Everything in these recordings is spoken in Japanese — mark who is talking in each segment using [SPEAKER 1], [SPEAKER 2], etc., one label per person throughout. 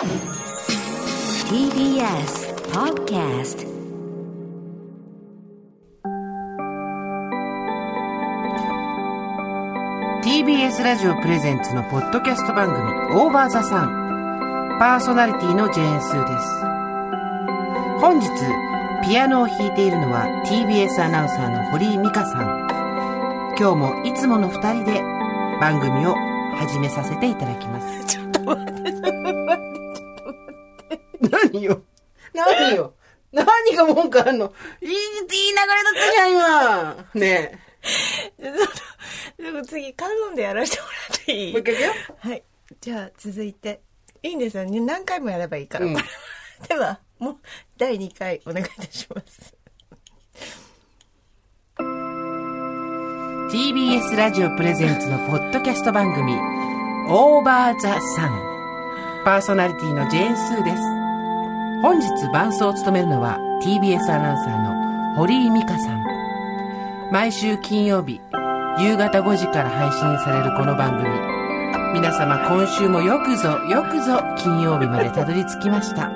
[SPEAKER 1] TBS Podcast
[SPEAKER 2] ラジオプレゼンツのポッドキャスト番組オーバーザさん。パーソナリティのジェーンスーです。本日ピアノを弾いているのは TBS アナウンサーの堀井美香さん。今日もいつもの二人で番組を始めさせていただきます。何よ何よ？何が文句あんの？いい、いい流れだったじゃん、今。ね
[SPEAKER 3] ちょっと、でも次、カノンでやらせてもらっていい？
[SPEAKER 2] もう一回いくよ。
[SPEAKER 3] はい。じゃあ、続いて。いいんですよね。何回もやればいいから。
[SPEAKER 2] うん
[SPEAKER 3] では、もう、第2回お願いいたします。
[SPEAKER 2] TBS ラジオプレゼンツのポッドキャスト番組オーバーザサンパーソナリティのジェーンスーです本日伴奏を務めるのは TBS アナウンサーの堀井美香さん毎週金曜日夕方5時から配信されるこの番組皆様今週もよくぞよくぞ金曜日までたどり着きました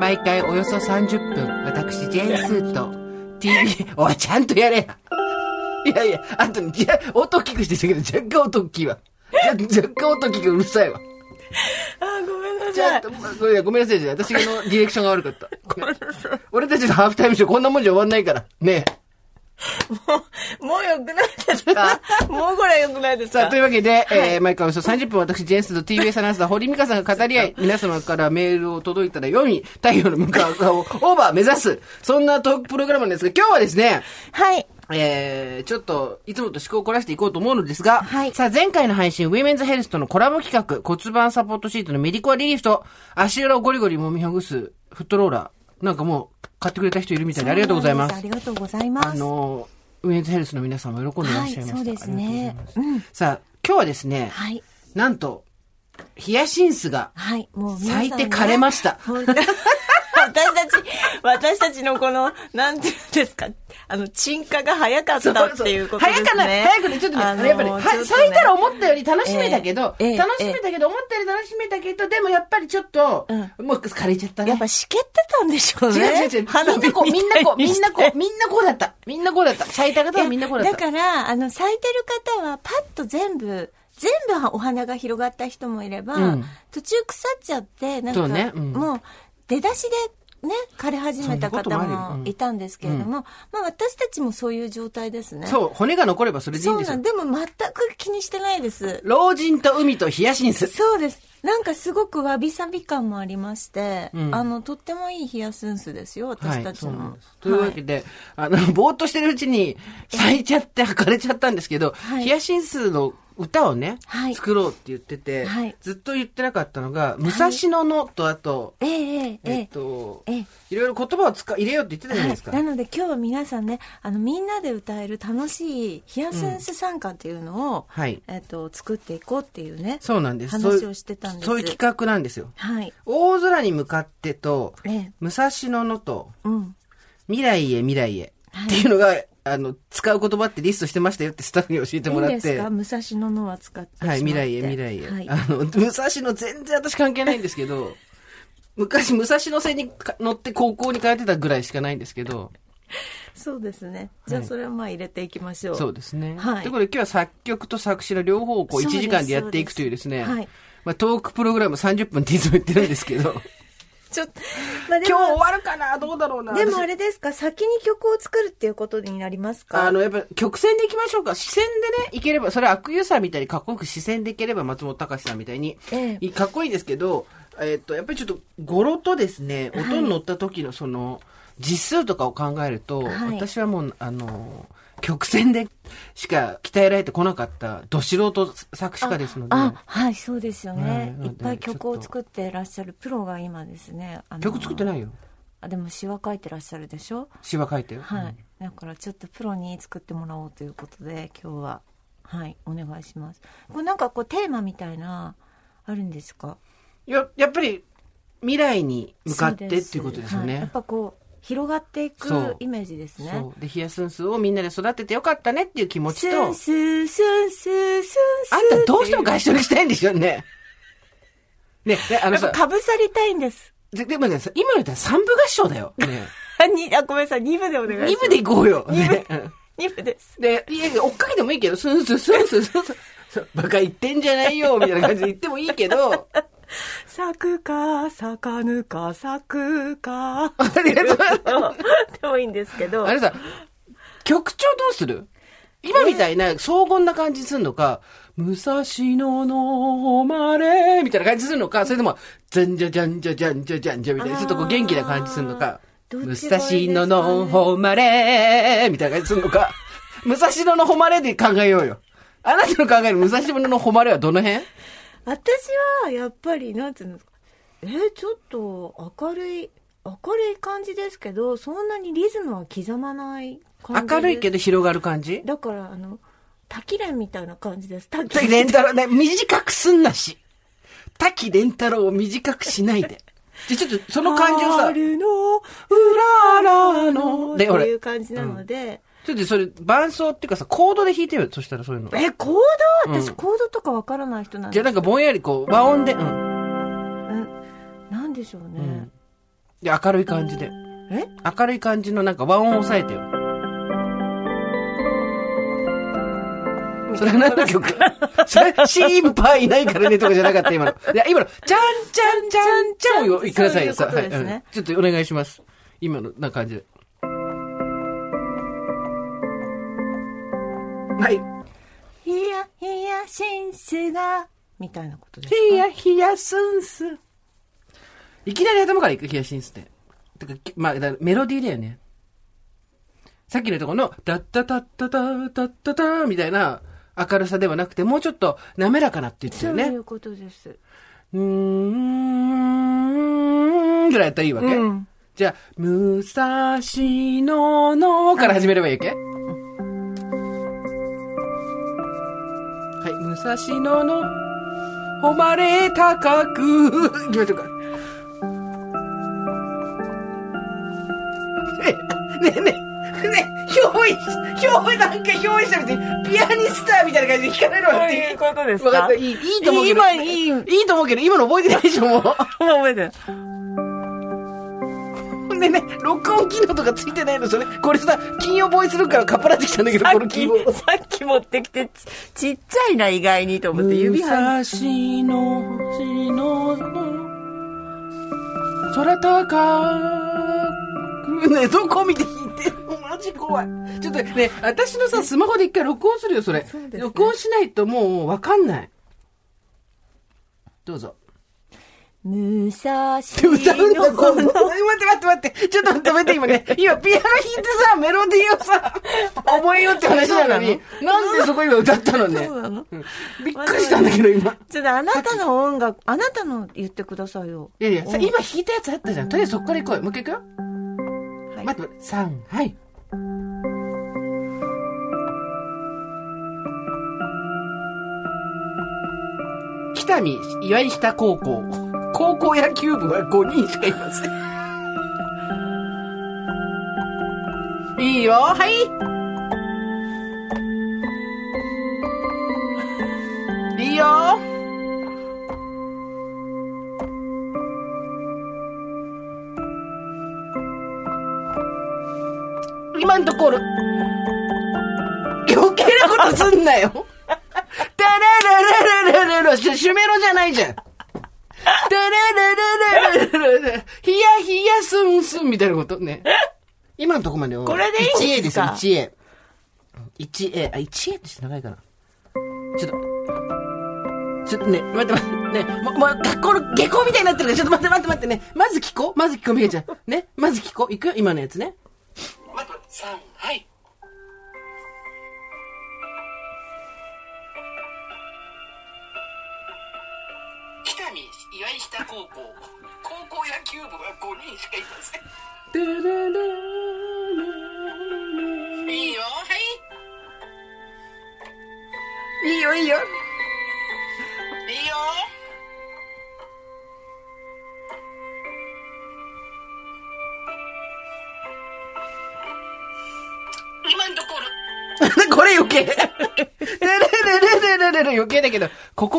[SPEAKER 2] 毎回およそ30分私ジェーンスーと TV おいちゃんとやれやいやいや、あとね、いや、音大きくしてたけど、若干音大きいわ。若干音大きくうるさいわ。ちょっ。と、まあこれごめんなさい、私のディレクションが悪かった。ごめん俺たちのハーフタイムショーこんなもんじゃ終わんないから。ねえ。
[SPEAKER 3] もうよくないですか？もうこれよくないですか？
[SPEAKER 2] さあ、というわけで、えー、毎回およそ30分私、ジェンスと TBS アナウンサー、堀美香さんが語り合い、皆様からメールを届いたら読み、太陽の向かう側をオーバー目指す、そんなトークプログラムなんですが、今日はですね、
[SPEAKER 3] はい。
[SPEAKER 2] えー、ちょっと、いつもと趣向を凝らしていこうと思うのですが、
[SPEAKER 3] はい
[SPEAKER 2] さあ、前回の配信、ウィメンズヘルスとのコラボ企画、骨盤サポートシートのメディコアリリーフと、足裏をゴリゴリ揉みほぐすフットローラー、なんかもう、買ってくれた人いるみたいでありがとうございます。
[SPEAKER 3] ありがとうございます。
[SPEAKER 2] あの、ウィメンズヘルスの皆さんも喜んでいらっしゃいました。
[SPEAKER 3] はいそうですね
[SPEAKER 2] うございますさあ、今日はですね、
[SPEAKER 3] はい。
[SPEAKER 2] なんと、ヒヤシンスが
[SPEAKER 3] はい。もう
[SPEAKER 2] 咲いて枯れました。
[SPEAKER 3] 本当私たち、私たちのこの、なんていうんですか、あの、鎮火が早かったっていうことですね。
[SPEAKER 2] 早かない、早くね、ちょっとね、
[SPEAKER 3] あの
[SPEAKER 2] やっぱり、
[SPEAKER 3] ね
[SPEAKER 2] 咲いたら思ったより楽しめたけど、
[SPEAKER 3] ええええ
[SPEAKER 2] 楽しめたけど、思ったより楽しめたけど、でもやっぱりちょっと、もう枯れちゃったね。
[SPEAKER 3] やっぱしけってたんでしょうね。
[SPEAKER 2] 違う違う違う。みんなこう、みんなこう、みんなこう、
[SPEAKER 3] う。
[SPEAKER 2] みんなこうだった。みんなこうだった。咲いた方はみんなこうだった。
[SPEAKER 3] だから、あの、咲いてる方は、パッと全部、全部お花が広がった人もいれば、
[SPEAKER 2] うん
[SPEAKER 3] 途中腐っちゃって、なんか、
[SPEAKER 2] そうねうん
[SPEAKER 3] もう、出だしで、ね、枯れ始めた方
[SPEAKER 2] も
[SPEAKER 3] いたんですけれども、まあ私たちもそういう状態ですね。
[SPEAKER 2] そう、骨が残ればそれでいいんですよ
[SPEAKER 3] そうなん。でも全く気にしてないです。
[SPEAKER 2] 老人と海とヒヤシンス。
[SPEAKER 3] そうです。なんかすごくわびさび感もありまして、
[SPEAKER 2] うん
[SPEAKER 3] あの、とってもいいヒヤスンスですよ、私たち
[SPEAKER 2] そうなん
[SPEAKER 3] の。
[SPEAKER 2] ですというわけで、あの、ぼーっとしてるうちに咲いちゃって 枯れちゃったんですけど、
[SPEAKER 3] はい
[SPEAKER 2] ヒヤシンスの歌をね、
[SPEAKER 3] はい。
[SPEAKER 2] 作ろうって言ってて、
[SPEAKER 3] はい。
[SPEAKER 2] ずっと言ってなかったのが、武蔵野のとあと、
[SPEAKER 3] えええええ
[SPEAKER 2] え。っ
[SPEAKER 3] え
[SPEAKER 2] と、
[SPEAKER 3] ええ。
[SPEAKER 2] いろいろ言葉を使入れようって言ってたじゃないですか。
[SPEAKER 3] はい、なので今日は皆さんねあのみんなで歌える楽しいヒヤセンス参加っていうのを、
[SPEAKER 2] はい。
[SPEAKER 3] えっと作っていこうっていうね
[SPEAKER 2] そうなんです。
[SPEAKER 3] 話をしてたんです。
[SPEAKER 2] そういうそういう企画なんですよ。
[SPEAKER 3] はい。
[SPEAKER 2] 大空に向かってと、
[SPEAKER 3] ええ。
[SPEAKER 2] 武蔵野のと、
[SPEAKER 3] うん。
[SPEAKER 2] 未来へ未来へ、
[SPEAKER 3] はい
[SPEAKER 2] っていうのが、あの、使う言葉ってリストしてましたよってスタッフに教えてもらって。
[SPEAKER 3] いいんですか？武蔵野のは使って
[SPEAKER 2] はい、未来へ未来へ。
[SPEAKER 3] はい。
[SPEAKER 2] あの、武蔵野全然私関係ないんですけど、昔武蔵野線にか乗って高校に通ってたぐらいしかないんですけど、
[SPEAKER 3] そうですね。じゃあ
[SPEAKER 2] はい
[SPEAKER 3] それはまあ入れていきましょう。
[SPEAKER 2] そうですね。
[SPEAKER 3] はい。
[SPEAKER 2] ということで今日は作曲と作詞の両方をこう1
[SPEAKER 3] そうです
[SPEAKER 2] 時間でやっていくというですね、
[SPEAKER 3] そうです。はい。
[SPEAKER 2] まあトークプログラム30分っていつも言ってるんですけど、
[SPEAKER 3] ちょっと、まあ、で
[SPEAKER 2] 今日終
[SPEAKER 3] も
[SPEAKER 2] わるかな？どうだろうな。
[SPEAKER 3] でも
[SPEAKER 2] 私
[SPEAKER 3] あれですか？先に曲を作るっていうことになりますか？
[SPEAKER 2] あの、やっぱ曲線でいきましょうか。視線でね、いければ、それ悪友さんみたいにかっこよく視線でいければ松本隆さんみたいに、
[SPEAKER 3] ええ。
[SPEAKER 2] かっこいいですけど、えっと、やっぱりちょっと語呂とですね、
[SPEAKER 3] はい。
[SPEAKER 2] 音に乗った時のその、実数とかを考えると、
[SPEAKER 3] はい。
[SPEAKER 2] 私はもう、あの、曲線でしか鍛えられてこなかった、ど素人作詞家ですので、
[SPEAKER 3] あはいそうですよね、
[SPEAKER 2] はい
[SPEAKER 3] いっぱい曲を作ってらっしゃるプロが今ですね
[SPEAKER 2] 曲作ってないよ。
[SPEAKER 3] あでも詩は書いてらっしゃるでしょ？
[SPEAKER 2] 詩は書いてよ。
[SPEAKER 3] はい、だからちょっとプロに作ってもらおうということで今日は。はいお願いします。これなんかこうテーマみたいなあるんですか？
[SPEAKER 2] や、やっぱり、未来に向かってっていうことですよね。
[SPEAKER 3] はい。やっぱこう広がっていくイメージですね。
[SPEAKER 2] で、ヒヤスンスをみんなで育ててよかったねっていう気持ち
[SPEAKER 3] ス
[SPEAKER 2] と
[SPEAKER 3] ン、スンスンスンスン
[SPEAKER 2] あんたどうしても外食したいんでしょうね。ね、で、あのさ、
[SPEAKER 3] かぶさりたいんです。
[SPEAKER 2] ででもね、さ今の言ったら三部合唱だよ。ね。
[SPEAKER 3] あ、に、あ、ごめんなさい、2部でお願いします。
[SPEAKER 2] 二部で行こうよ。ね。うん
[SPEAKER 3] 2部です。
[SPEAKER 2] で、いやいや、追っかけてもいいけど、スンスンスンスンスンバカ言ってんじゃないよ、みたいな感じで言ってもいいけど、
[SPEAKER 3] 咲くか、咲かぬか、咲くか。
[SPEAKER 2] ありがとう
[SPEAKER 3] でもいいんですけど。
[SPEAKER 2] あれさ、曲調どうする？今みたいな荘厳な感じするのか、武蔵野の誉れみたいな感じするのか、それとも、じゃんじゃじゃんじゃじゃんじゃじゃんじゃみたいな、ちょっとこう元気な感じするのか、武蔵野の誉れみたいな感じするのか、武蔵野の誉れで考えようよ。あなたの考える武蔵野の誉れはどの辺？
[SPEAKER 3] 私は、やっぱり、なんていうんですか。えーちょっと明るい、明るい感じですけど、そんなにリズムは刻まない感じ
[SPEAKER 2] 明るいけ
[SPEAKER 3] ど。
[SPEAKER 2] ど広がる感じ？
[SPEAKER 3] だから、あの、滝蓮みたいな感じです。滝
[SPEAKER 2] 滝蓮太郎ね、短くすんなし。滝蓮太郎を短くしないで。じゃ、ちょっとその感じをさ、
[SPEAKER 3] 春の
[SPEAKER 2] うららの。で、俺、
[SPEAKER 3] いう感じなので、
[SPEAKER 2] ちょっとそれ、伴奏っていうかさ、コードで弾いてよ。そしたらそういうの。
[SPEAKER 3] え、コード？私、
[SPEAKER 2] うん
[SPEAKER 3] コードとかわからない人なん
[SPEAKER 2] じゃあなんかぼんやりこう、和音で、うん。
[SPEAKER 3] えなんでしょうね。
[SPEAKER 2] うんで、明るい感じで。
[SPEAKER 3] え？
[SPEAKER 2] 明るい感じのなんか和音を抑えてよ。それは何の曲？それ、心配ないからねとかじゃなかった、今の。いや、今の、ちゃんちゃんちゃんちゃんをくださいよ、はいうんちょっとお願いします。今の、な感じで。はい。
[SPEAKER 3] ヒヤヒヤシンスが、みたいなことですか？
[SPEAKER 2] ヒヤヒヤスンス。いきなり頭から行く、ヒヤシンスって。てか、きまあ、メロディーだよね。さっきのとこの、タッタタッタタッタッタタみたいな明るさではなくて、もうちょっと滑らかなって言ってたよね。
[SPEAKER 3] そういうことです。
[SPEAKER 2] うーん、ぐらいやったらいいわけ、
[SPEAKER 3] うん
[SPEAKER 2] じゃあ、武蔵野のから始めればいいわけ、はい、武蔵野の誉れ高く、行きましょうか。ねえ、ねえ、ねえ、ねえ、憑依し、憑依、なんか憑依したみたいに、ピアニスターみたいな感じで弾かれるわ
[SPEAKER 3] そう
[SPEAKER 2] け
[SPEAKER 3] いうことですか？
[SPEAKER 2] わかった、いい、いいと思うけど。
[SPEAKER 3] 今いい
[SPEAKER 2] いいと思うけど、今の覚えてないでしょ、もう。
[SPEAKER 3] 覚えてる。
[SPEAKER 2] でね、録音機能とかついてないの、それ。これさ、金曜ボーイするからかっぱらってきたんだけど、このキーボード。
[SPEAKER 3] さっき持ってきてち、ちっちゃいな、意外にと思って、指
[SPEAKER 2] 武
[SPEAKER 3] 入
[SPEAKER 2] 蔵野、しの、空高く、ね、どこ見て弾いてるの？マジ怖い。ちょっとね、私のさ、スマホで一回録音するよ、それ。
[SPEAKER 3] そね
[SPEAKER 2] 録音しないともうわかんない。どうぞ。
[SPEAKER 3] 武蔵
[SPEAKER 2] 歌うんだ、
[SPEAKER 3] 野
[SPEAKER 2] 今度。待って待って待って。ちょっと待って待って、今ね。今、ピアノ弾いてさ、メロディーをさ、覚えようって話なのに。なんでそこ今歌ったのね。
[SPEAKER 3] そうなの
[SPEAKER 2] うんびっくりしたんだけど、今。
[SPEAKER 3] ちょっとあなたの音楽、あなたの言ってくださいよ。
[SPEAKER 2] いやいや、さ今弾いたやつあったじゃん。とりあえずそこから行こうよ。もう一回行くよ。
[SPEAKER 3] はい
[SPEAKER 2] 待って待って。三、はい。北見岩井下高校。高校野球部は5人しかいません。いいよ、はい。いいよ。今んところ、余計なことすんなよ。タラララララララ、シュメロじゃないじゃん。タラララララララ、ヒヤヒヤスンスンみたいなことね。今のとこまでこ
[SPEAKER 3] れでいいんですか
[SPEAKER 2] ?1A ですよ、1A。1A、あ、1A って長いかな。ちょっと、ちょっとね、待って待って、ね、もう、もう学校の下校みたいになってるから、ちょっと待って待って待ってね。まず聞こうまず聞こう、みけちゃん。ね、まず聞こう。いくよ、今のやつね。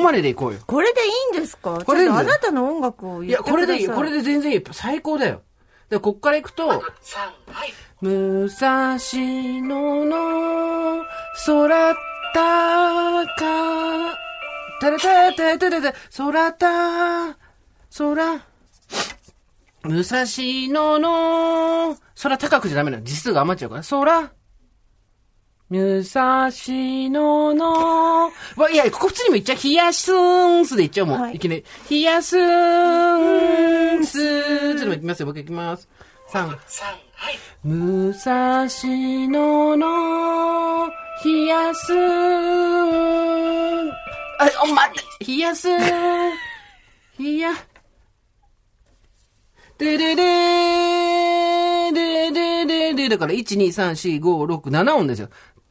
[SPEAKER 2] まででいこうよ。
[SPEAKER 3] これでいいんですか？
[SPEAKER 2] これでいいんだよ
[SPEAKER 3] ちょっとあなたの音楽を
[SPEAKER 2] いや、
[SPEAKER 3] 言ってください。
[SPEAKER 2] これでいい。これで全然いい。最高だよ。で、こっから行くと、武蔵野の空高、たらたたたたた、空た、空、武蔵野の空高くじゃダメなの。字数が余っちゃうから。空、武蔵野の、わ、いや、ここ普通にも言っちゃう。冷やすんすで言っちゃうもん。
[SPEAKER 3] はい
[SPEAKER 2] い、きなり。冷やすんす。ちょっと待って、いきますよ。僕行きます。3。武蔵野の冷やすん。あ、お、待って。冷やすん。冷や。でででででででだから、1、2、3、4、5、6、7音ですよ。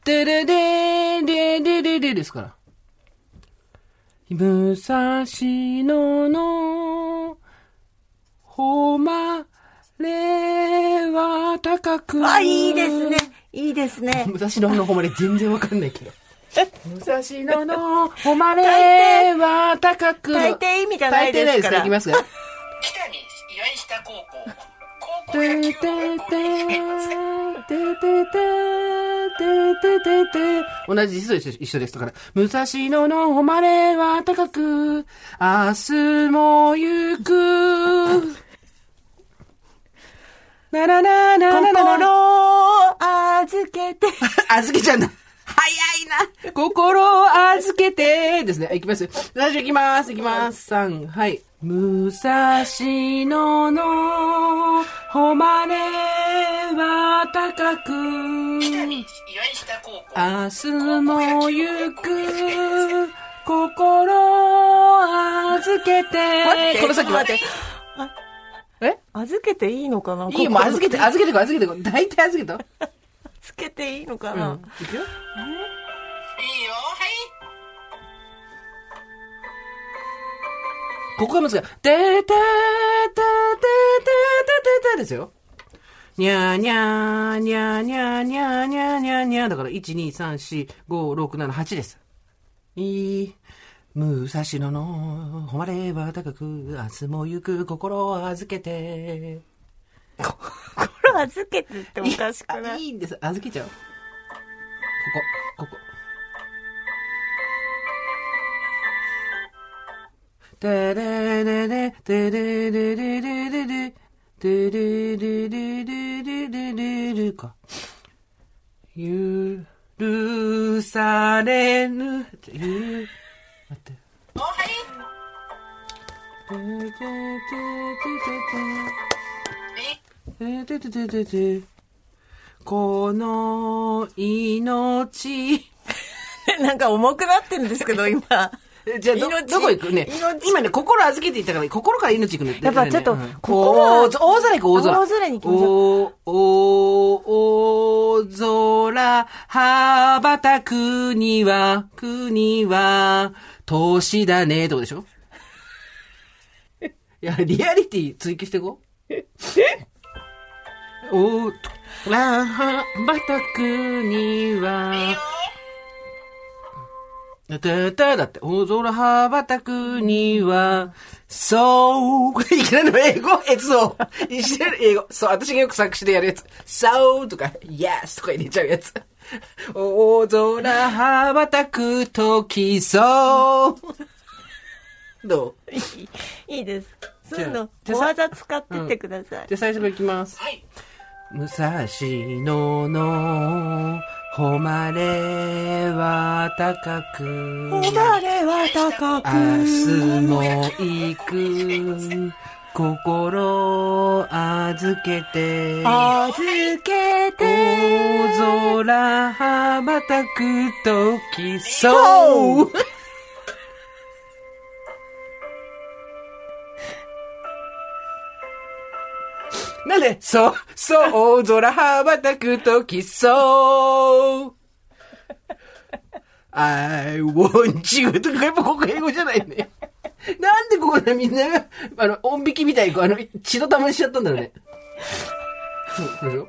[SPEAKER 2] でででででででですから。武蔵野の、ほまれは高く。
[SPEAKER 3] あ、いいですね。いいですね。
[SPEAKER 2] 武蔵野のほまれ全然わかんないけど。武蔵野のほまれは高く。
[SPEAKER 3] 大抵意味じゃないですから
[SPEAKER 2] 大抵ないですから。いきますか
[SPEAKER 4] 北に岩井下高校
[SPEAKER 2] 同じ字数一緒一緒です。だから、武蔵野の誉れは高く、明日も行く。ならななななな。
[SPEAKER 3] 心を預けて。
[SPEAKER 2] 預けちゃうんだ。早いな。心を預けて。ですね。いきますよ。最初いきます。いきます。3、はい。武蔵野の誉れは高く。明日も行く。心を預けて。
[SPEAKER 3] 待って
[SPEAKER 2] この先
[SPEAKER 3] 待って。
[SPEAKER 2] え？
[SPEAKER 3] 預けていいのかない
[SPEAKER 2] いよ、もう預けて、預けてこい、預けてこい。大体預けてこい。
[SPEAKER 3] 預けていいのか
[SPEAKER 2] う
[SPEAKER 3] な、
[SPEAKER 2] ん。いくよ。
[SPEAKER 4] いいよはい
[SPEAKER 2] ここが難しい。ててててててててですよ。にゃーにゃーにゃーにゃーにゃーにゃーにゃーにゃーだから、1、2、3、4、5、6、7、8です。いい。武蔵野の誉れは高く、明日も行く心を預けて。
[SPEAKER 3] 心預けてっておかしくない？
[SPEAKER 2] いいんです。預けちゃう。ここ、ここ。てれれれ、てれれれれれれ、てれれれれれれれれか。許されぬ、ゆ待って。
[SPEAKER 4] おはい
[SPEAKER 2] ててて
[SPEAKER 4] え
[SPEAKER 2] ててててて。この命。
[SPEAKER 3] なんか重くなってるんですけど、今。
[SPEAKER 2] じゃあど、どこ行くね？今ね、心預けていたから、心から命行くね。
[SPEAKER 3] やっぱちょっと、
[SPEAKER 2] 大空行く、大空。
[SPEAKER 3] 大空に行きましょ
[SPEAKER 2] う。大空、羽ばたくには、国は、投資だね、どうでしょいや、リアリティ追求していこう。えお、ら、羽ばたくには、たただって、大空羽ばたくには、そう、いきなりの英語？えそう。いきなり英語？そう、私がよく作詞でやるやつ。そうとか、yes とか入れちゃうやつ。大空羽ばたくとき、そう。どう？
[SPEAKER 3] いいです。そういうの、小技使ってってください。
[SPEAKER 2] じゃあ最初からいきます。
[SPEAKER 4] はい
[SPEAKER 2] 武蔵野の誉れは高く。
[SPEAKER 3] 誉れは高く。
[SPEAKER 2] 明日も行く心預けて
[SPEAKER 3] 預けて。
[SPEAKER 2] 大空羽ばたくときそうで、そ、そう、空羽ばたくときそう。I want you とか、やっぱここ英語じゃないね。なんでここでみんなが、あの、音引きみたいに、あの、血のたましちゃったんだろうね。そう、そうでしょ？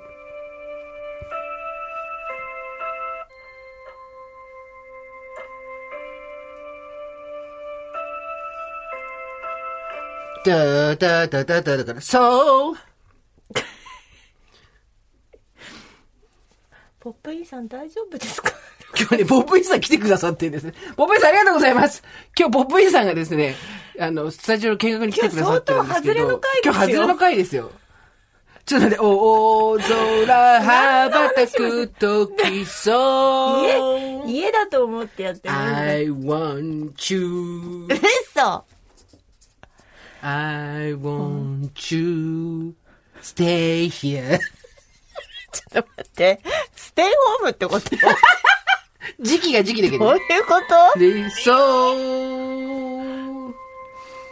[SPEAKER 2] だだだだだだから、そう
[SPEAKER 3] ポップインさん大丈夫ですか？
[SPEAKER 2] 今日ね、ポップインさん来てくださってんですね。ポップインさんありがとうございます。今日ポップインさんがですね、あの、スタジオの見学に来てくださってるんですけど。
[SPEAKER 3] 今日相当外れの回ですよ
[SPEAKER 2] 今日外れの回ですよ。ちょっと待って、大空羽ばたく時そう。
[SPEAKER 3] 家、家だと思ってやってます。
[SPEAKER 2] I want you.
[SPEAKER 3] 嘘
[SPEAKER 2] I want you. Stay here.
[SPEAKER 3] ちょっと待って。ステイホームってこと？ど
[SPEAKER 2] 時期が時期だけ
[SPEAKER 3] う
[SPEAKER 2] ど。
[SPEAKER 3] いうこと？
[SPEAKER 2] 理想。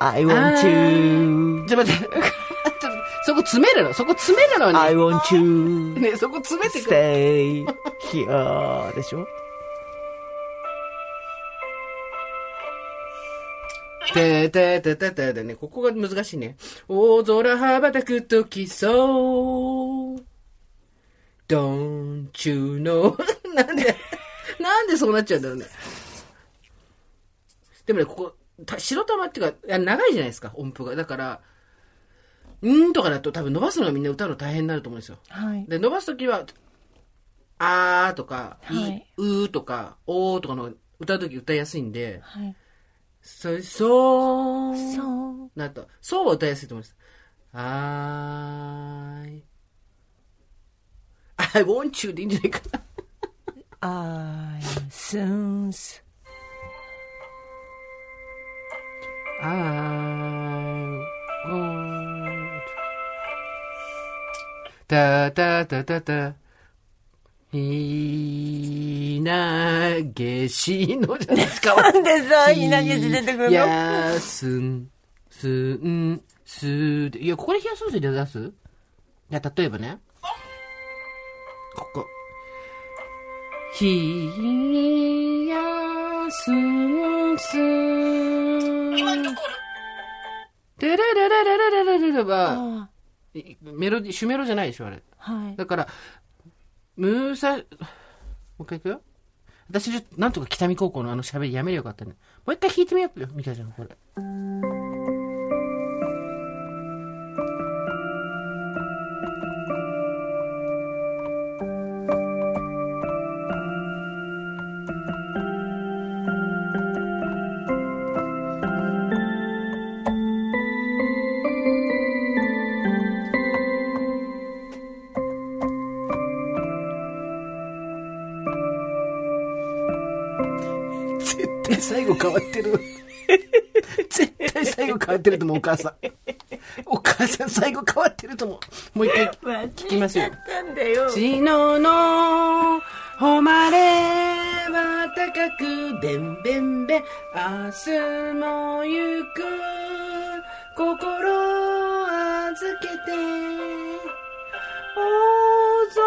[SPEAKER 3] ?I want you.
[SPEAKER 2] ちょっと待って。そこ詰めるの？そこ詰めるのね。
[SPEAKER 3] I want you.
[SPEAKER 2] ね、そこ詰めてくる。
[SPEAKER 3] stay here でしょ？
[SPEAKER 2] ててててててね、ここが難しいね。大空羽ばたくときそう。Don't you know? なんで、なんでそうなっちゃうんだろうね。でもね、ここ、た白玉っていうか、いや長いじゃないですか、音符が。だから、んーとかだと多分伸ばすのがみんな歌うの大変になると思うんですよ。
[SPEAKER 3] はい。
[SPEAKER 2] で、伸ばすときは、あーとか、
[SPEAKER 3] はい
[SPEAKER 2] いうーとか、おーとかの歌うとき歌いやすいんで、
[SPEAKER 3] はい。
[SPEAKER 2] そ、そう、
[SPEAKER 3] そう。
[SPEAKER 2] なと、そうは歌いやすいと思います。I, I want you でいいんじゃないかな。
[SPEAKER 3] I soon.
[SPEAKER 2] I want. たたたたた。ひなげしのじゃないですか。
[SPEAKER 3] なんでさ、ひなげし出てくるの？
[SPEAKER 2] やすん、すん、すで。いや、ここで冷やすんすで出す？いや、例えばね。ここ。ひやすんす。
[SPEAKER 4] 今のところ
[SPEAKER 2] でれれれれれれれれれは、メロディ、主メロじゃないでしょ、あれ。
[SPEAKER 3] あはい。
[SPEAKER 2] だから、ムーサ、もう一回いくよ？私、なんとか北見高校のあの喋りやめりゃよかったね。もう一回弾いてみようよ、ミカちゃん、これ。変わってる。絶対最後変わってると思う、お母さん。お母さん最後変わってると思う。もう一回聞きますよ。
[SPEAKER 3] たんだよ。
[SPEAKER 2] 昨日の誉れは高くべんべんべん明日も行く心預けて大空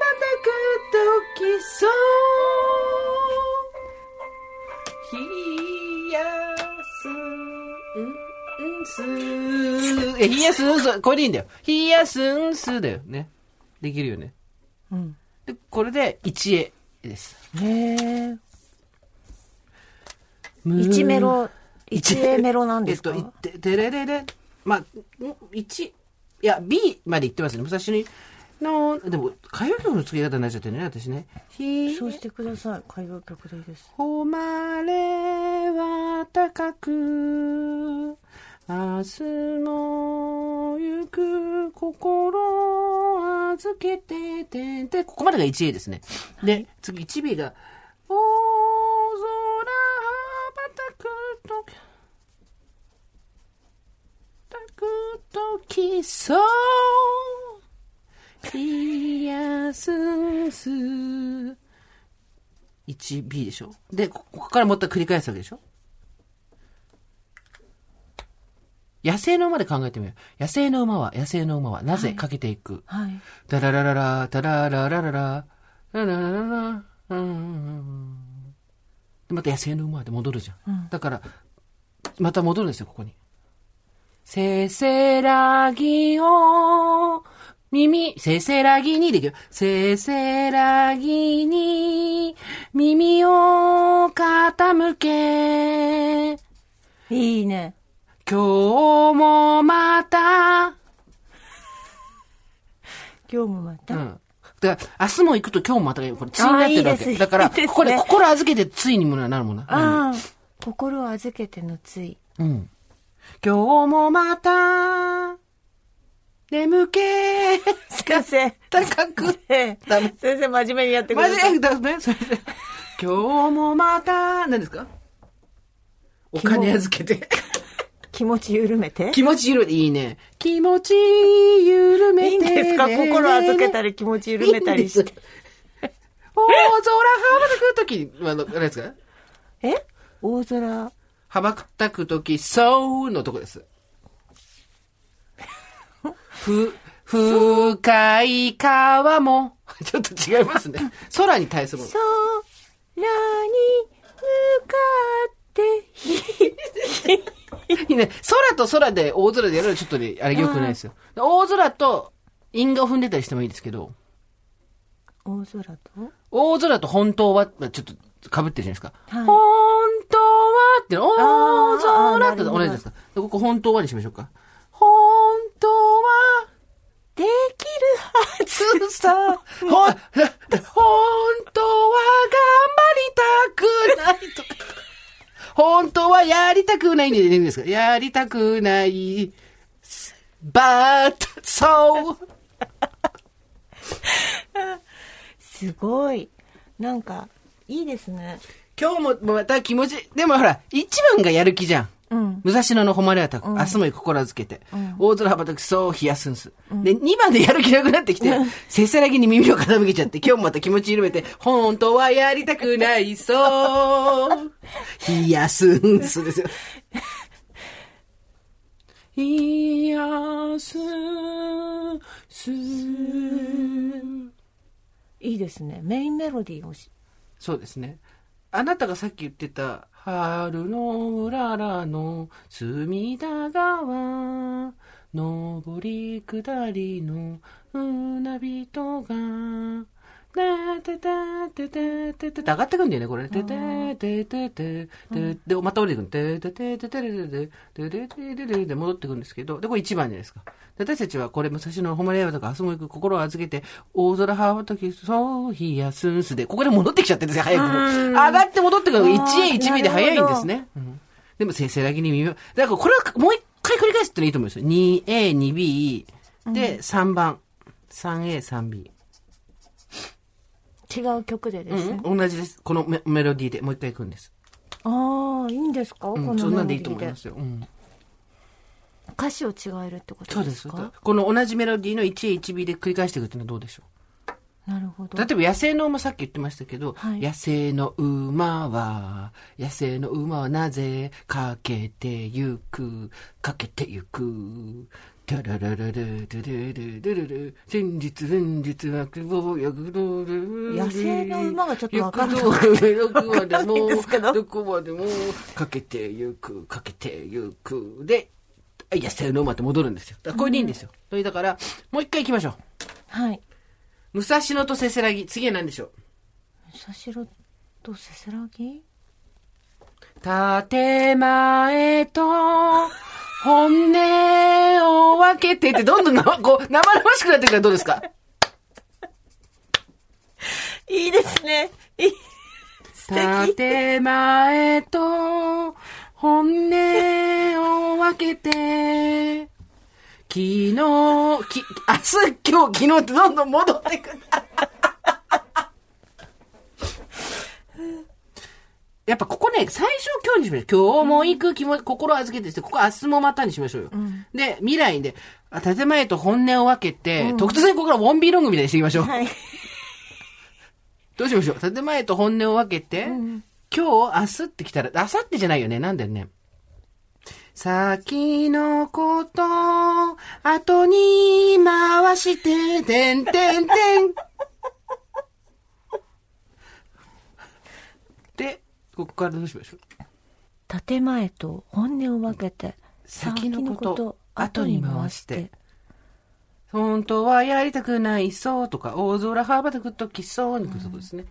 [SPEAKER 2] ばたく時そうんすえ、ひやすんす、これでいいんだよ。ひやすんすだよね。できるよね。
[SPEAKER 3] うん。
[SPEAKER 2] で、これで一絵です。
[SPEAKER 3] へえ。
[SPEAKER 2] む
[SPEAKER 3] 一メロ、一エメロなんですか？
[SPEAKER 2] えっと、いて、てれれれ。まあ、ん？一、いや、B まで言ってますね。武蔵に、の、でも、歌謡曲の付け方になっちゃってるね、私ね。ひ、
[SPEAKER 3] そうしてください。歌謡曲でいいです。
[SPEAKER 2] 誉れは高く、明日も行く心預けててで、ここまでが 1A ですね。で、次 1B が、大空羽ばたくとき、たくときそう、ひやす。んす。1B でしょ。で、こここからもっと繰り返すわけでしょ野生の馬で考えてみよう。野生の馬は、野生の馬は、なぜかけていく？
[SPEAKER 3] はい。
[SPEAKER 2] ダララララ、ダラララララ、ラララララ、うん。で、また野生の馬で戻るじゃん。だから、また戻るんですよ、ここに。せせらぎを、耳、せせらぎにできる。せせらぎに、耳を傾け、
[SPEAKER 3] いいね。
[SPEAKER 2] 今日もまた、
[SPEAKER 3] 今日もまた？
[SPEAKER 2] うん。だから、明日も行くと今日もまた、これ、ついになってるわけ。
[SPEAKER 3] いい
[SPEAKER 2] だから、
[SPEAKER 3] いね
[SPEAKER 2] ここで心預けてついにもなるもんな。
[SPEAKER 3] ああ、心を預けてのつい。
[SPEAKER 2] うん。今日もまた、眠気、
[SPEAKER 3] 先生。
[SPEAKER 2] 高く。
[SPEAKER 3] 先生、真面目にやってください。
[SPEAKER 2] マジで、だめそれで。今日もまた、何ですか？お金預けて。
[SPEAKER 3] 気持ち緩めて。
[SPEAKER 2] 気持ち緩めて、いいね。気持ち緩めて。
[SPEAKER 3] いいんですか？心預けたり気持ち緩めたりして。
[SPEAKER 2] 大空羽ばたくとき、あの、あれですか？
[SPEAKER 3] え？大空。
[SPEAKER 2] 羽ばたくとき、そうのとこです。ふ、深い川も、ちょっと違いますね。空に対するもの。
[SPEAKER 3] 空に向かって、
[SPEAKER 2] ね。空と空で大空でやるのはちょっとね、あれ良くないですよ。大空と因果を踏んでたりしてもいいですけど、
[SPEAKER 3] 大空と？
[SPEAKER 2] 大空と本当は、ちょっと被ってるじゃないですか。
[SPEAKER 3] はい
[SPEAKER 2] 本当はって、大空って同じですか。でここ本当はにしましょうか。本当は、
[SPEAKER 3] できるはず
[SPEAKER 2] さ、本当は頑張りたくないとか。本当はやりたくないんでいいんですか？やりたくない。but, so.
[SPEAKER 3] すごい。なんか、いいですね。
[SPEAKER 2] 今日もまた気持ち、でもほら、一番がやる気じゃん。
[SPEAKER 3] うん。
[SPEAKER 2] 武蔵野の誉れはたく、明日も心預けて、大空羽ばたくそう冷やすんす。で、二番でやる気なくなってきて、せせらぎに耳を傾けちゃって、今日もまた気持ち緩めて、本当はやりたくない、そう。冷やすんすですよ。冷やす、す。
[SPEAKER 3] いいですね。メインメロディーをし、
[SPEAKER 2] そうですね。あなたがさっき言ってた、春のうららの隅田川、上り下りの船人が、たてたててててて上がってくんだよね、これ。ててててててで、また降りてくる。ててててててててててててで戻ってくんですけど、で、これ1番じゃないですか。私たちはこれ、武蔵野の誉れ山とか、明日も行く心を預けて、大空羽ばたき、そう、冷やすんすで、ここで戻ってきちゃってるんですよ、早くも。上がって戻ってくるのが 1A1B で早いんですね。でも、せせらぎに耳、だからこれはもう一回繰り返すってのいいと思うんですよ。2A、2B、で、3番。3A、3B。
[SPEAKER 3] 違う曲でですね。
[SPEAKER 2] うん、同じです。このメメロディーでもう一回行くんです。
[SPEAKER 3] ああ、いいんですか、
[SPEAKER 2] うん、
[SPEAKER 3] この
[SPEAKER 2] そんなんでいいと思いますよ。うん、
[SPEAKER 3] 歌詞を違えるってこと
[SPEAKER 2] そうです。
[SPEAKER 3] ですか
[SPEAKER 2] この同じメロディーの 1A、1B で繰り返していくっていうのはどうでしょ
[SPEAKER 3] なるほど。
[SPEAKER 2] う例えば野生の馬さっき言ってましたけど、
[SPEAKER 3] はい
[SPEAKER 2] 野生の馬は、野生の馬はなぜかけてゆく、かけてゆく。タララララルルルルルルル先日先日は久保やぐろる。
[SPEAKER 3] 野生の馬がちょっとわかんない。
[SPEAKER 2] どこまでも
[SPEAKER 3] ど
[SPEAKER 2] どこまでもかけてゆくかけてゆく。で野生の馬って戻るんですよ。これでいいんですよ、それだからもう一回行きましょう。
[SPEAKER 3] はい。
[SPEAKER 2] 武蔵野とせせらぎ次は何でしょう？
[SPEAKER 3] 武蔵野とせせらぎ？
[SPEAKER 2] 建前と本音を分けてってどんどんなこう 生々しくなってくるからどうですか？
[SPEAKER 3] いいですね。いい。素敵。
[SPEAKER 2] 建前と本音を分けて、昨日、き、明日、今日、昨日ってどんどん戻ってくる。やっぱここね、最初今日にしましょう。今日も行く気も、心預けてして、ここ明日もまたにしましょうよ。で、未来で、あ建前と本音を分けて、特突然ここからウォンビーロングみたいにしていきましょう。
[SPEAKER 3] はい。
[SPEAKER 2] どうしましょう？建前と本音を分けて、今日、明日って来たら、明後日じゃないよね。なんだよね。先のこと、後に回して、てんてんてん。で、ここからどうしましょう？
[SPEAKER 3] 建前と本音を分けて、
[SPEAKER 2] 先のこと後に回して。本当はやりたくないそうとか、大空羽ばたくときそうに来るとこですね。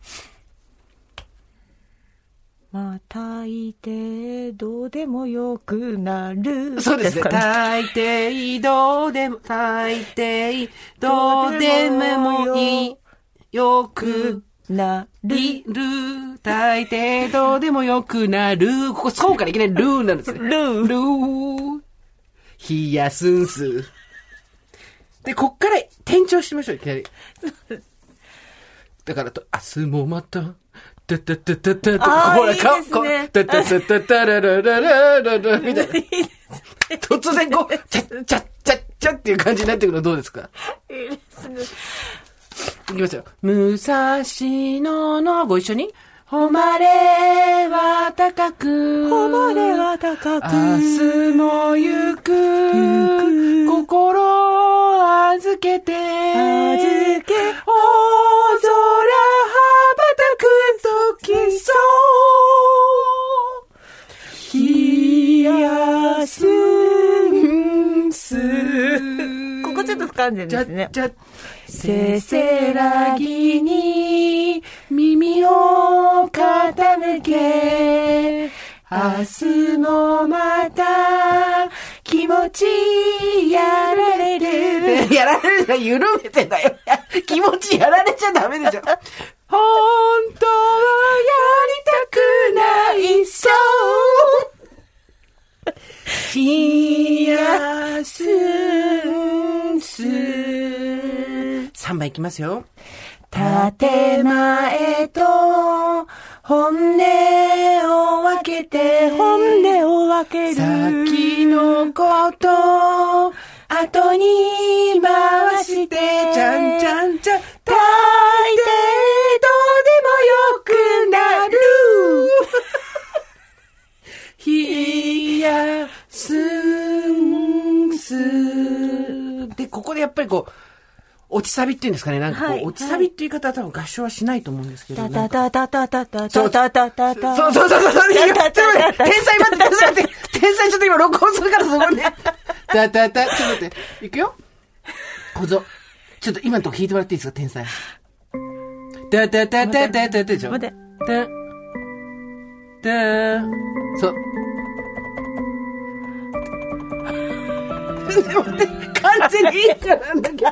[SPEAKER 3] まあ、大抵どうでもよくなる。
[SPEAKER 2] そうですね。
[SPEAKER 3] かね
[SPEAKER 2] 大抵、どうでも、大抵、どうでもいい、よく、
[SPEAKER 3] なる。
[SPEAKER 2] いる、大抵、どうでもよくなる。ここ、そうからいきなりルーなんですね。
[SPEAKER 3] ルー
[SPEAKER 2] ルー。冷やすんす。で、こっから転調してみましょう、いきなり。だからと、明日もまた、たたたたたた、ほら、
[SPEAKER 3] あーいい
[SPEAKER 2] か
[SPEAKER 3] ですね
[SPEAKER 2] たたたたたらららららら、みたいな。突然こう、ちゃっちゃっちゃっちゃっていう感じになってくるのどうですか
[SPEAKER 3] いいですね。
[SPEAKER 2] いきますよ。武蔵野のご一緒に？誉れは高く。
[SPEAKER 3] 誉れは高く。
[SPEAKER 2] 明日も行く。心預けて。
[SPEAKER 3] 預け
[SPEAKER 2] 大空羽ばたく時そう。冷やすんす。
[SPEAKER 3] ちょっと不完全
[SPEAKER 2] じゃ
[SPEAKER 3] ですね、。
[SPEAKER 2] じゃ、せせらぎに耳を傾け、明日もまた気持ちやられる。やられるじゃ緩めてだよ。気持ちやられちゃダメでしょ。本当はやりたくないそう。冷やすんす。3番いきますよ。建前と本音を分けて、
[SPEAKER 3] 本音を分ける。
[SPEAKER 2] 先のこと、後に回して、ちゃんちゃんちゃん、大抵どうでもよくなる。冷 やすんす。で、ここでやっぱりこう、落ちサビっていうんですかね。なんかこう、
[SPEAKER 3] はい
[SPEAKER 2] 落ちサビっていう言い方は多分合唱はしないと思うんですけど。
[SPEAKER 3] タ
[SPEAKER 2] なそう
[SPEAKER 3] タタタタタ。
[SPEAKER 2] そうそうそうそう。いやちょっと
[SPEAKER 3] タ
[SPEAKER 2] 待って、天才待って、天才待って。天才ちょっと今録音するからそこにね。たたた、ちょっと待って。いくよ。小僧。ちょっと今のとこ弾いてもらっていいですか、天才。たたたたたたでしょ。
[SPEAKER 3] 待って
[SPEAKER 2] た、た、そう。でもね、完全に演歌なんだけどね。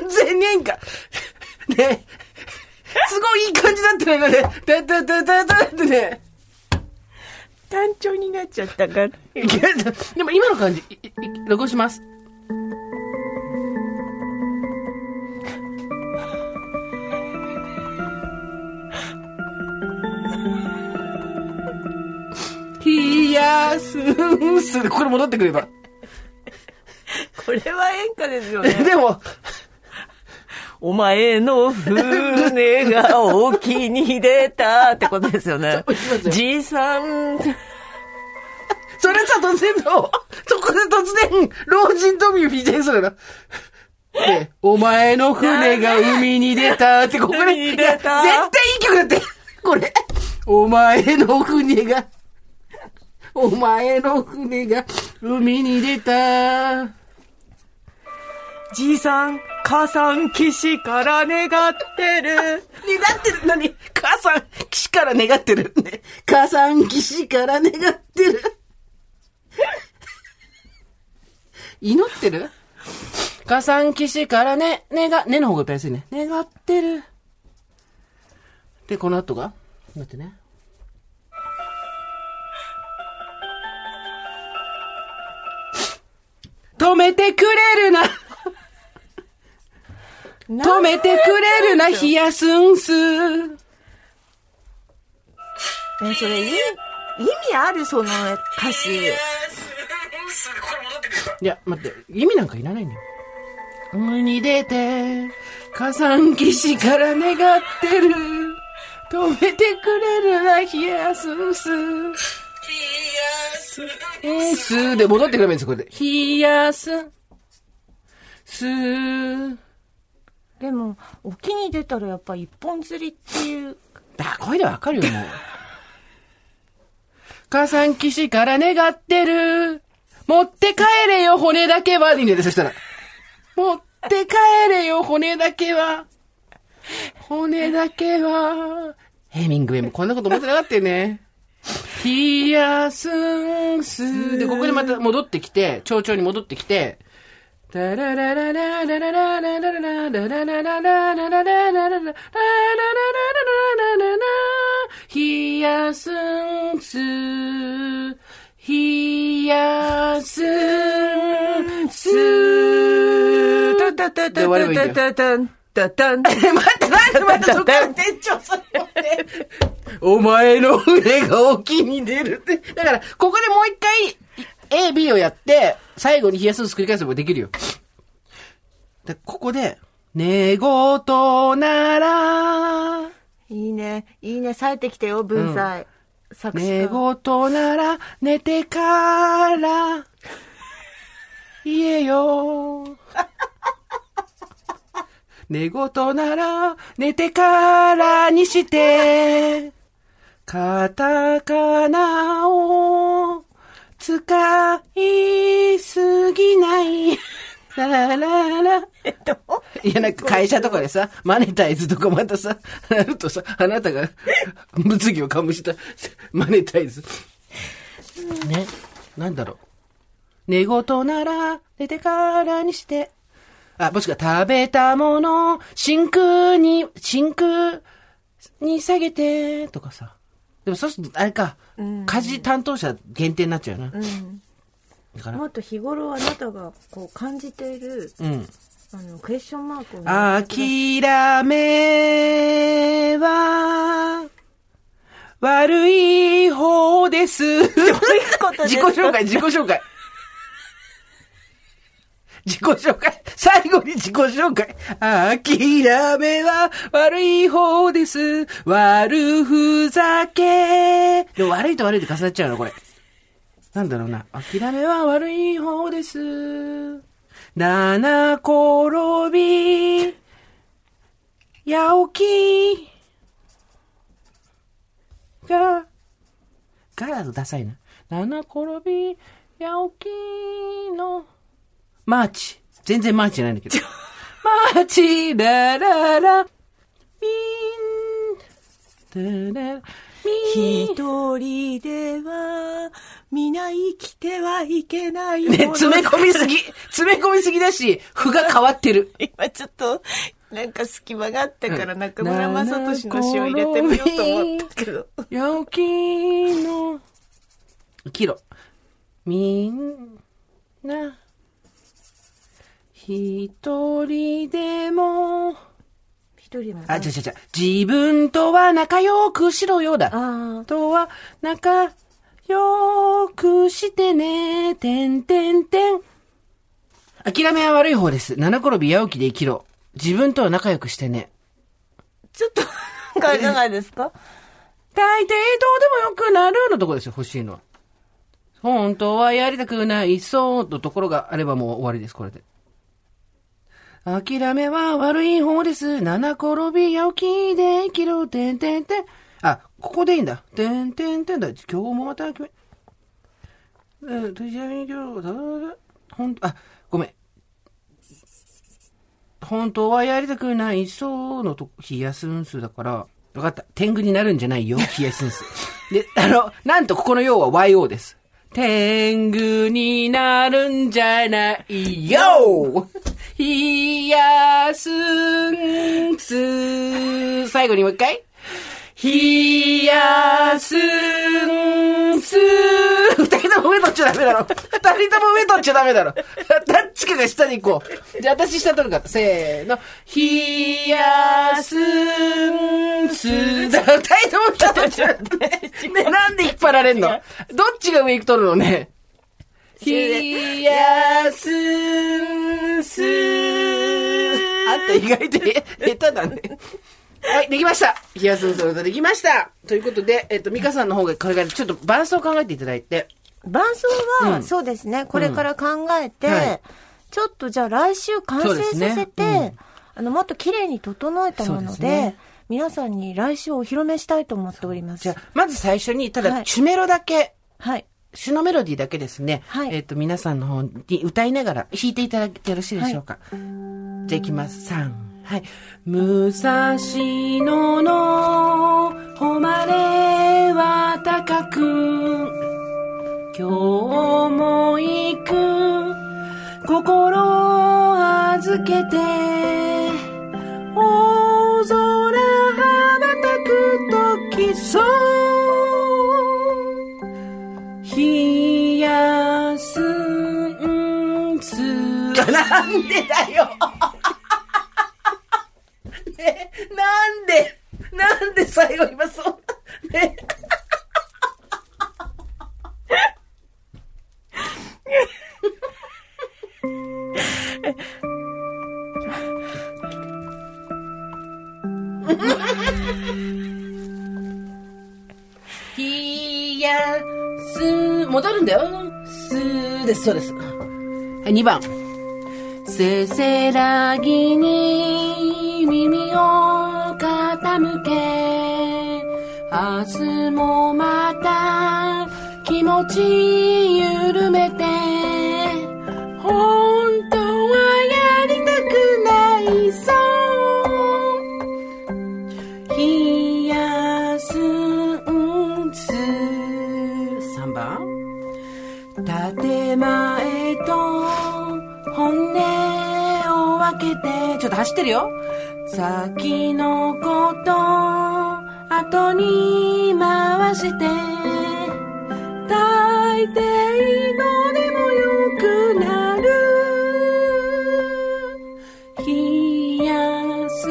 [SPEAKER 2] 完全に演歌。ね。すごいいい感じだったね、今ね。たたたたたってね。
[SPEAKER 3] 単調になっちゃったから。
[SPEAKER 2] でも今の感じ、いいい録音します。冷やすんす。これ戻ってくれば。
[SPEAKER 3] これは演歌ですよね。
[SPEAKER 2] でも、
[SPEAKER 3] お前の船が沖に出たってことですよね じいさん。
[SPEAKER 2] それさ、突然の、そこで突然、老人とみを PJ するの。で、お前の船が海に出たって、ここで、
[SPEAKER 3] 海に
[SPEAKER 2] 絶対いい曲だって、これ。お前の船が、お前の船が海に出た。
[SPEAKER 3] じいさん、母さん、岸から願ってる。
[SPEAKER 2] 願ってる？何？母さん、岸から願ってる。ね、母さん、岸から願ってる。祈ってる？母さん、岸からね、願、ねの方がやっぱり安いね。願ってる。で、この後が？待ってね。止めてくれるな止めてくれるな、冷やすんす。
[SPEAKER 3] え、それ、意味、意味あるその歌詞。
[SPEAKER 2] いや、待って、意味なんかいらないんだよ。海に出て、火山岸から願ってる。止めてくれるな、冷やすんす。冷やすんす。で戻ってくればいいんです、これで。冷やす。す。
[SPEAKER 3] でも、沖に出たらやっぱ一本釣りっていう。
[SPEAKER 2] だ、声でわかるよ、もう。火山岸から願ってる。持って帰れよ、骨だけは。いいんだよ、そしたら。持って帰れよ、骨だけは。骨だけは。ヘミングウェイもこんなこと思ってなかったよね。ヒヤスンスで、ここでまた戻ってきて、蝶々に戻ってきて、ひらららら、ひ
[SPEAKER 3] やすんす、
[SPEAKER 2] たたたたたたたん。
[SPEAKER 3] たたん。待って
[SPEAKER 2] 待って待って、そっから店長それもね。お前の腕が沖に出るって。だから、ここでもう一回、A、B をやって、最後に冷やすの繰り返せばできるよ。で、ここで、寝言なら、
[SPEAKER 3] いいね。いいね。冴えてきてよ、文才。作詞
[SPEAKER 2] 寝
[SPEAKER 3] 家。
[SPEAKER 2] 言なら、寝てから、言えよ。寝言なら、寝てからにして、カタカナを使いすぎない。ララララ。いや、なんか会社とかでさ、マネタイズとかまたさ、なるとさ、あなたが 物議を醸したマネタイズ。ね。なんだろう。寝言なら寝てからにして。あ、もしくは食べたもの、真空に、真空に下げて、とかさ。でもそうすると、あれか、家事担当者限定になっちゃうな。
[SPEAKER 3] うん。
[SPEAKER 2] だから、
[SPEAKER 3] もっと日頃あなたがこう感じている、
[SPEAKER 2] うん。
[SPEAKER 3] あの、クエスチョンマークをね。
[SPEAKER 2] 諦めは、悪い方です。どういう
[SPEAKER 3] ことです
[SPEAKER 2] 自己
[SPEAKER 3] か
[SPEAKER 2] 紹介、自己紹介。自己紹介。最後に自己紹介。諦めは悪い方です。悪ふざけ。でも悪いと悪いで重なっちゃうの、これ。なんだろうな。諦めは悪い方です。七転び。八起き。が、がだとダサいな。七転び、八起きの、マーチ。全然マーチじゃないんだけど。マーチ、ラララ、ミン、タラ、ミン。
[SPEAKER 3] 一人では、皆生きてはいけないも
[SPEAKER 2] ね、
[SPEAKER 3] の。
[SPEAKER 2] 詰め込みすぎ。詰め込みすぎだし、譜が変わってる。
[SPEAKER 3] 今ちょっと、なんか隙間があったから中村雅俊の詩を入れてみようと思ったけど。
[SPEAKER 2] 陽気の、生きろ。みんな、一人でも、
[SPEAKER 3] 一人も。
[SPEAKER 2] あ、違う違う違う。自分とは仲良くしろよだ。
[SPEAKER 3] ああ。
[SPEAKER 2] とは仲良くしてね。てんてんてん。諦めは悪い方です。七転び八起きで生きろ。自分とは仲良くしてね。
[SPEAKER 3] ちょっと、なんかいかがですか？
[SPEAKER 2] 大抵どうでもよくなるのとこですよ、欲しいのは。本当はやりたくない、そうのところがあればもう終わりです、これで。諦めは悪い方です。七転び八起きで生きろ、てんてんてん。あ、ここでいいんだ。てんてんてんだ。今日もまた決め、え、とじゃみ今日、だだだほん、あ、ごめん。本当はやりたくない、そうのと、冷やすんすだから、わかった。天狗になるんじゃないよ、冷やすんす。で、あの、なんとここの用は YO です。天狗になるんじゃないよ冷やすんす。最後にもう一回。冷やすんす。っちゃダメだろ。二人とも上取っちゃダメだろ。どっちかが下に行こう。じゃあ私下取るから。せーの。冷やすんす。だ二人とも下取っちゃダメ。ね、なんで引っ張られんの？どっちが上取るのね？冷やすんす。あんた意外と下手だね。はい、できました。冷やすんすの歌できました。ということで、えっと、ミカさんの方がこれからちょっと伴奏を考えていただいて。
[SPEAKER 3] 伴奏は、
[SPEAKER 2] うん
[SPEAKER 3] そうですね、これから考えて、
[SPEAKER 2] はい
[SPEAKER 3] ちょっとじゃあ来週完成させて、
[SPEAKER 2] うん
[SPEAKER 3] あの、もっと綺麗に整えたもので、皆さんに来週お披露目したいと思っております。
[SPEAKER 2] じゃあ、まず最初に、ただ、
[SPEAKER 3] はい
[SPEAKER 2] 主メロだけ、
[SPEAKER 3] はい。
[SPEAKER 2] 主のメロディーだけですね。
[SPEAKER 3] はい
[SPEAKER 2] えっ、と、皆さんの方に歌いながら弾いていただいてよろしいでしょうか。じゃあ、いきます。3。はい。武蔵野の誉れは高く今日も行く。心預けて。大空羽ばたく時そう。冷やすんつ。なんでだよ。ねなんでなんで最後今そうです。はい、2番。せせらぎに耳を傾け、明日もまた気持ち緩めと走ってるよ。先のこと後に回して。大抵のでもよくなる。冷やす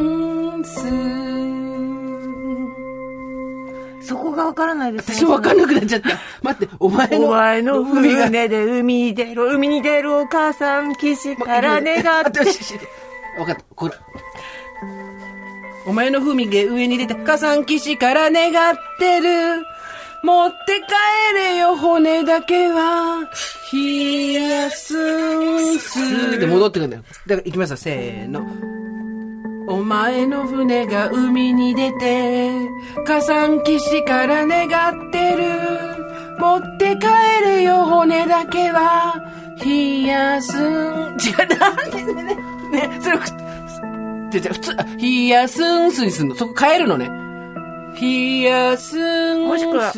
[SPEAKER 2] んす。
[SPEAKER 3] がわからないですね。
[SPEAKER 2] 私わかんなくなっちゃった。待って、お前の。
[SPEAKER 3] お前の。船で海に出る、海に出るお母さん、岸から願って。
[SPEAKER 2] わかった。これ。お前の風味が上に出て、火山岸から願ってる。持って帰れよ、骨だけは。冷やすんす。で戻ってくるんだよ。だから行きますよ、せーの。お前の船が海に出て、火山岸から願ってる。持って帰れよ、骨だけは。冷やすん。違う、なんでね、ね、それ、普通、冷やすんすにすんの。そこ変えるのね。冷やすんす。
[SPEAKER 3] もしくは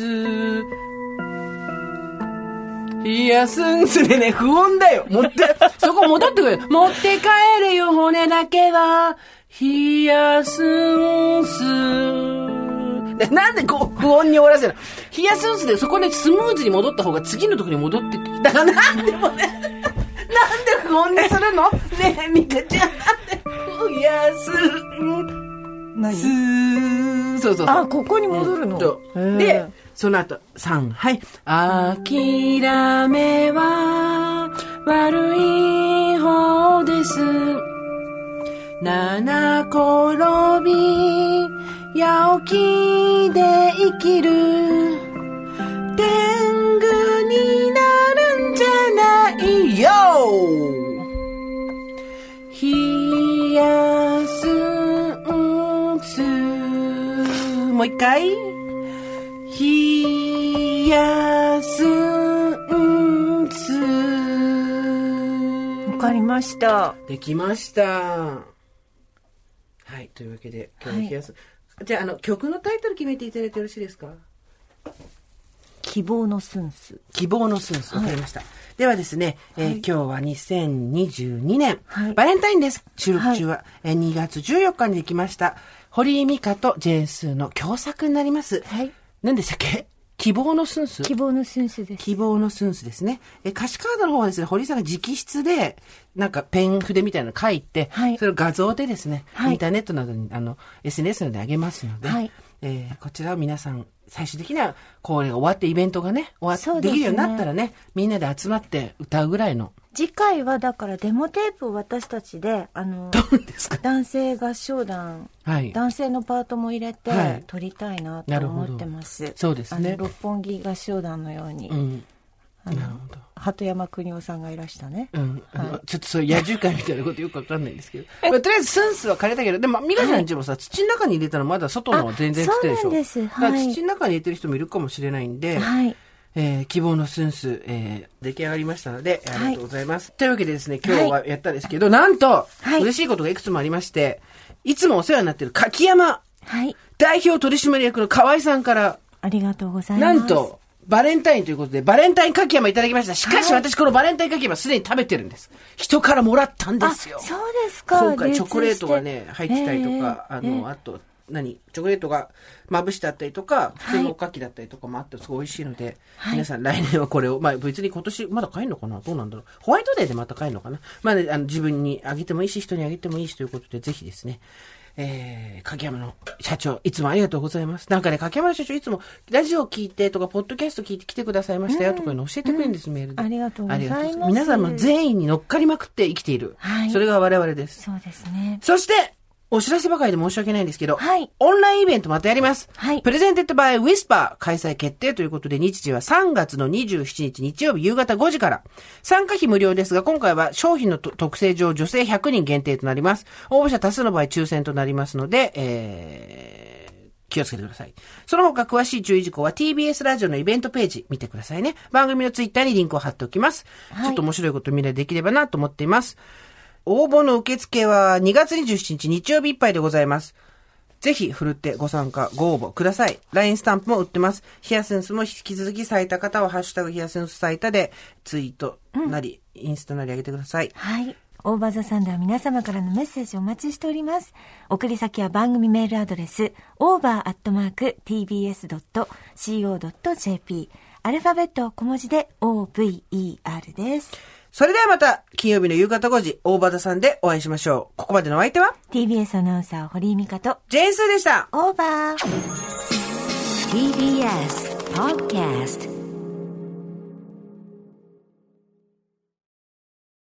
[SPEAKER 2] 冷やすんすでね、不穏だよ。持って、そこ戻ってくれ。持って帰れよ、骨だけは。冷やすんす。でなんでこう、不穏に終わらせるの？冷やすんすで、そこでスムーズに戻った方が次のところに戻ってきだからなんでもね、なんで不穏にするの？ねえ、ミカちゃん、なんで、冷やすん
[SPEAKER 3] 何
[SPEAKER 2] す。そうそうそう。
[SPEAKER 3] あ、ここに戻るの？
[SPEAKER 2] そう
[SPEAKER 3] へー
[SPEAKER 2] で、その後、3、はい。諦めは悪い方です。七転び、八起きで生きる。天狗になるんじゃないよ。冷やすんつもう一回。冷やすんつ
[SPEAKER 3] わかりました。
[SPEAKER 2] できましたはいというわけで今日の冷やす、じゃああの曲のタイトル決めていただいてよろしいですか？
[SPEAKER 3] 希望のスンス。
[SPEAKER 2] 希望のスンス。わかりました。ではですね、えー
[SPEAKER 3] はい
[SPEAKER 2] 今日は2022年、
[SPEAKER 3] はい
[SPEAKER 2] バレンタインです。収録中は、えー2月14日にできました、堀井美香とジェーンスーの共作になります。
[SPEAKER 3] はい。
[SPEAKER 2] 何でしたっけ？希望のスンス？
[SPEAKER 3] 希望のスンスです。
[SPEAKER 2] 希望のスンスですね。え、歌詞カードの方はですね、堀井さんが直筆で、なんかペン筆みたいなの書いて、
[SPEAKER 3] はい。
[SPEAKER 2] それを画像でですね、
[SPEAKER 3] はい。
[SPEAKER 2] インターネットなどに、あの、SNS などで上げますので、
[SPEAKER 3] はい。
[SPEAKER 2] えーこちらを皆さん、最終的には、これが終わってイベントがね、終わって、
[SPEAKER 3] で
[SPEAKER 2] きるようになったらね、みんなで集まって歌うぐらいの、
[SPEAKER 3] 次回はだからデモテープを私たちで、あの、男性合唱団、
[SPEAKER 2] はい。
[SPEAKER 3] 男性のパートも入れ
[SPEAKER 2] はい
[SPEAKER 3] て撮りたいなと思ってます。
[SPEAKER 2] そうですね
[SPEAKER 3] 六本木合唱団のように、
[SPEAKER 2] うん。
[SPEAKER 3] あの
[SPEAKER 2] なるほど。
[SPEAKER 3] 鳩山邦夫さんがいらしたね。
[SPEAKER 2] うん。
[SPEAKER 3] はい
[SPEAKER 2] ちょっとそう、野獣会みたいなことよくわかんないんですけど。まあとりあえず、スンスは枯れたけど、でも、ミカちゃんちもさ、土の中に入れたらまだ外のは全然来てるでしょ。
[SPEAKER 3] あそうなんですはい
[SPEAKER 2] 土の中に入れてる人もいるかもしれないんで、
[SPEAKER 3] はい。
[SPEAKER 2] えー希望のスンス、えー出来上がりましたので、あ
[SPEAKER 3] はい
[SPEAKER 2] りがとうございます。というわけでですね、今日はやったんですけど、なんと、
[SPEAKER 3] はい
[SPEAKER 2] 嬉しいことがいくつもありまして、いつもお世話になっている柿山
[SPEAKER 3] はい。
[SPEAKER 2] 代表取締役の河合さんから、
[SPEAKER 3] ありがとうございます。
[SPEAKER 2] なんと、バレンタインということで、バレンタインかき山いただきました。しかし私このバレンタインかき山すでに食べてるんです。人からもらったんですよ。
[SPEAKER 3] そうですか。
[SPEAKER 2] 今回チョコレートがね、入ってたりとか、
[SPEAKER 3] えー
[SPEAKER 2] あ
[SPEAKER 3] えー
[SPEAKER 2] の、あと、何チョコレートがまぶしてあったりとか、普通のおかきだったりとかもあって、すごい美味しいので、
[SPEAKER 3] はい。
[SPEAKER 2] 皆さん来年はこれを、まあ別に今年まだ買えるのかな？どうなんだろう？ホワイトデーでまた買えるのかな？まあね、あの自分にあげてもいいし、人にあげてもいいしということで、ぜひですね、えー、柿山の社長、いつもありがとうございます。なんかね、柿山の社長、いつもラジオ聞いてとか、ポッドキャスト聞いて来てくださいましたよとかいうの教えてくれるんです、メールで。
[SPEAKER 3] ありがとうございます。
[SPEAKER 2] ありがとう皆さんも全員に乗っかりまくって生きている。
[SPEAKER 3] はい。
[SPEAKER 2] それが我々です。
[SPEAKER 3] そうですね。
[SPEAKER 2] そして、お知らせばかりで申し訳ないんですけど、
[SPEAKER 3] はい
[SPEAKER 2] オンラインイベントまたやります。
[SPEAKER 3] はい
[SPEAKER 2] presented by ウィスパー開催決定ということで、日時は3月の27日日曜日夕方5時から。参加費無料ですが、今回は商品のと特性上女性100人限定となります。応募者多数の場合抽選となりますので、えー、気をつけてください。その他詳しい注意事項は TBS ラジオのイベントページ見てくださいね。番組のツイッターにリンクを貼っておきます。
[SPEAKER 3] はい
[SPEAKER 2] ちょっと面白いことみんなでできればなと思っています。応募の受付は2月27日日曜日いっぱいでございます。ぜひ、ふるってご参加、ご応募ください。LINE スタンプも売ってます。ヒヤセンスも引き続き咲いた方は、ハッシュタグヒヤセンス咲いたで、ツイートなり、インスタなり上げてください。
[SPEAKER 3] はい。オーバーザサンでは皆様からのメッセージをお待ちしております。送り先は番組メールアドレス、over.tbs.co.jp。アルファベット小文字で OVER です。
[SPEAKER 2] それではまた、金曜日の夕方5時、大場田さんでお会いしましょう。ここまでのお相手は、
[SPEAKER 3] TBS アナウンサー堀井美香と、
[SPEAKER 2] ジェーンスーでした。
[SPEAKER 3] オーバー
[SPEAKER 1] TBS Podcast